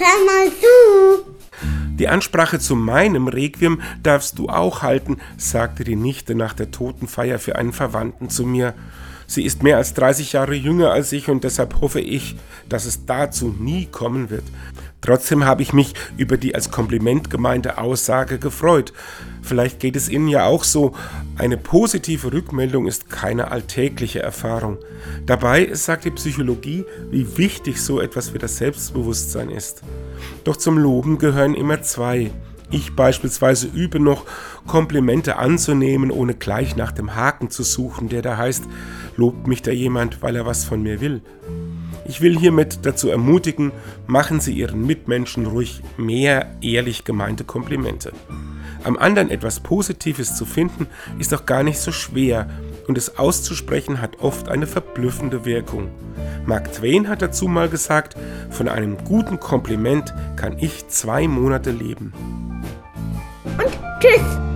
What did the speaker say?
hör mal zu. Die Ansprache zu meinem Requiem darfst du auch halten, sagte die Nichte nach der Totenfeier für einen Verwandten zu mir. Sie ist mehr als 30 Jahre jünger als ich und deshalb hoffe ich, dass es dazu nie kommen wird. Trotzdem habe ich mich über die als Kompliment gemeinte Aussage gefreut. Vielleicht geht es Ihnen ja auch so. Eine positive Rückmeldung ist keine alltägliche Erfahrung. Dabei sagt die Psychologie, wie wichtig so etwas wie das Selbstbewusstsein ist. Doch zum Loben gehören immer zwei. Ich beispielsweise übe noch, Komplimente anzunehmen, ohne gleich nach dem Haken zu suchen, der da heißt, lobt mich da jemand, weil er was von mir will. Ich will hiermit dazu ermutigen, machen Sie Ihren Mitmenschen ruhig mehr ehrlich gemeinte Komplimente. Am anderen etwas Positives zu finden, ist auch gar nicht so schwer und es auszusprechen hat oft eine verblüffende Wirkung. Mark Twain hat dazu mal gesagt, von einem guten Kompliment kann ich zwei Monate leben. Und tschüss.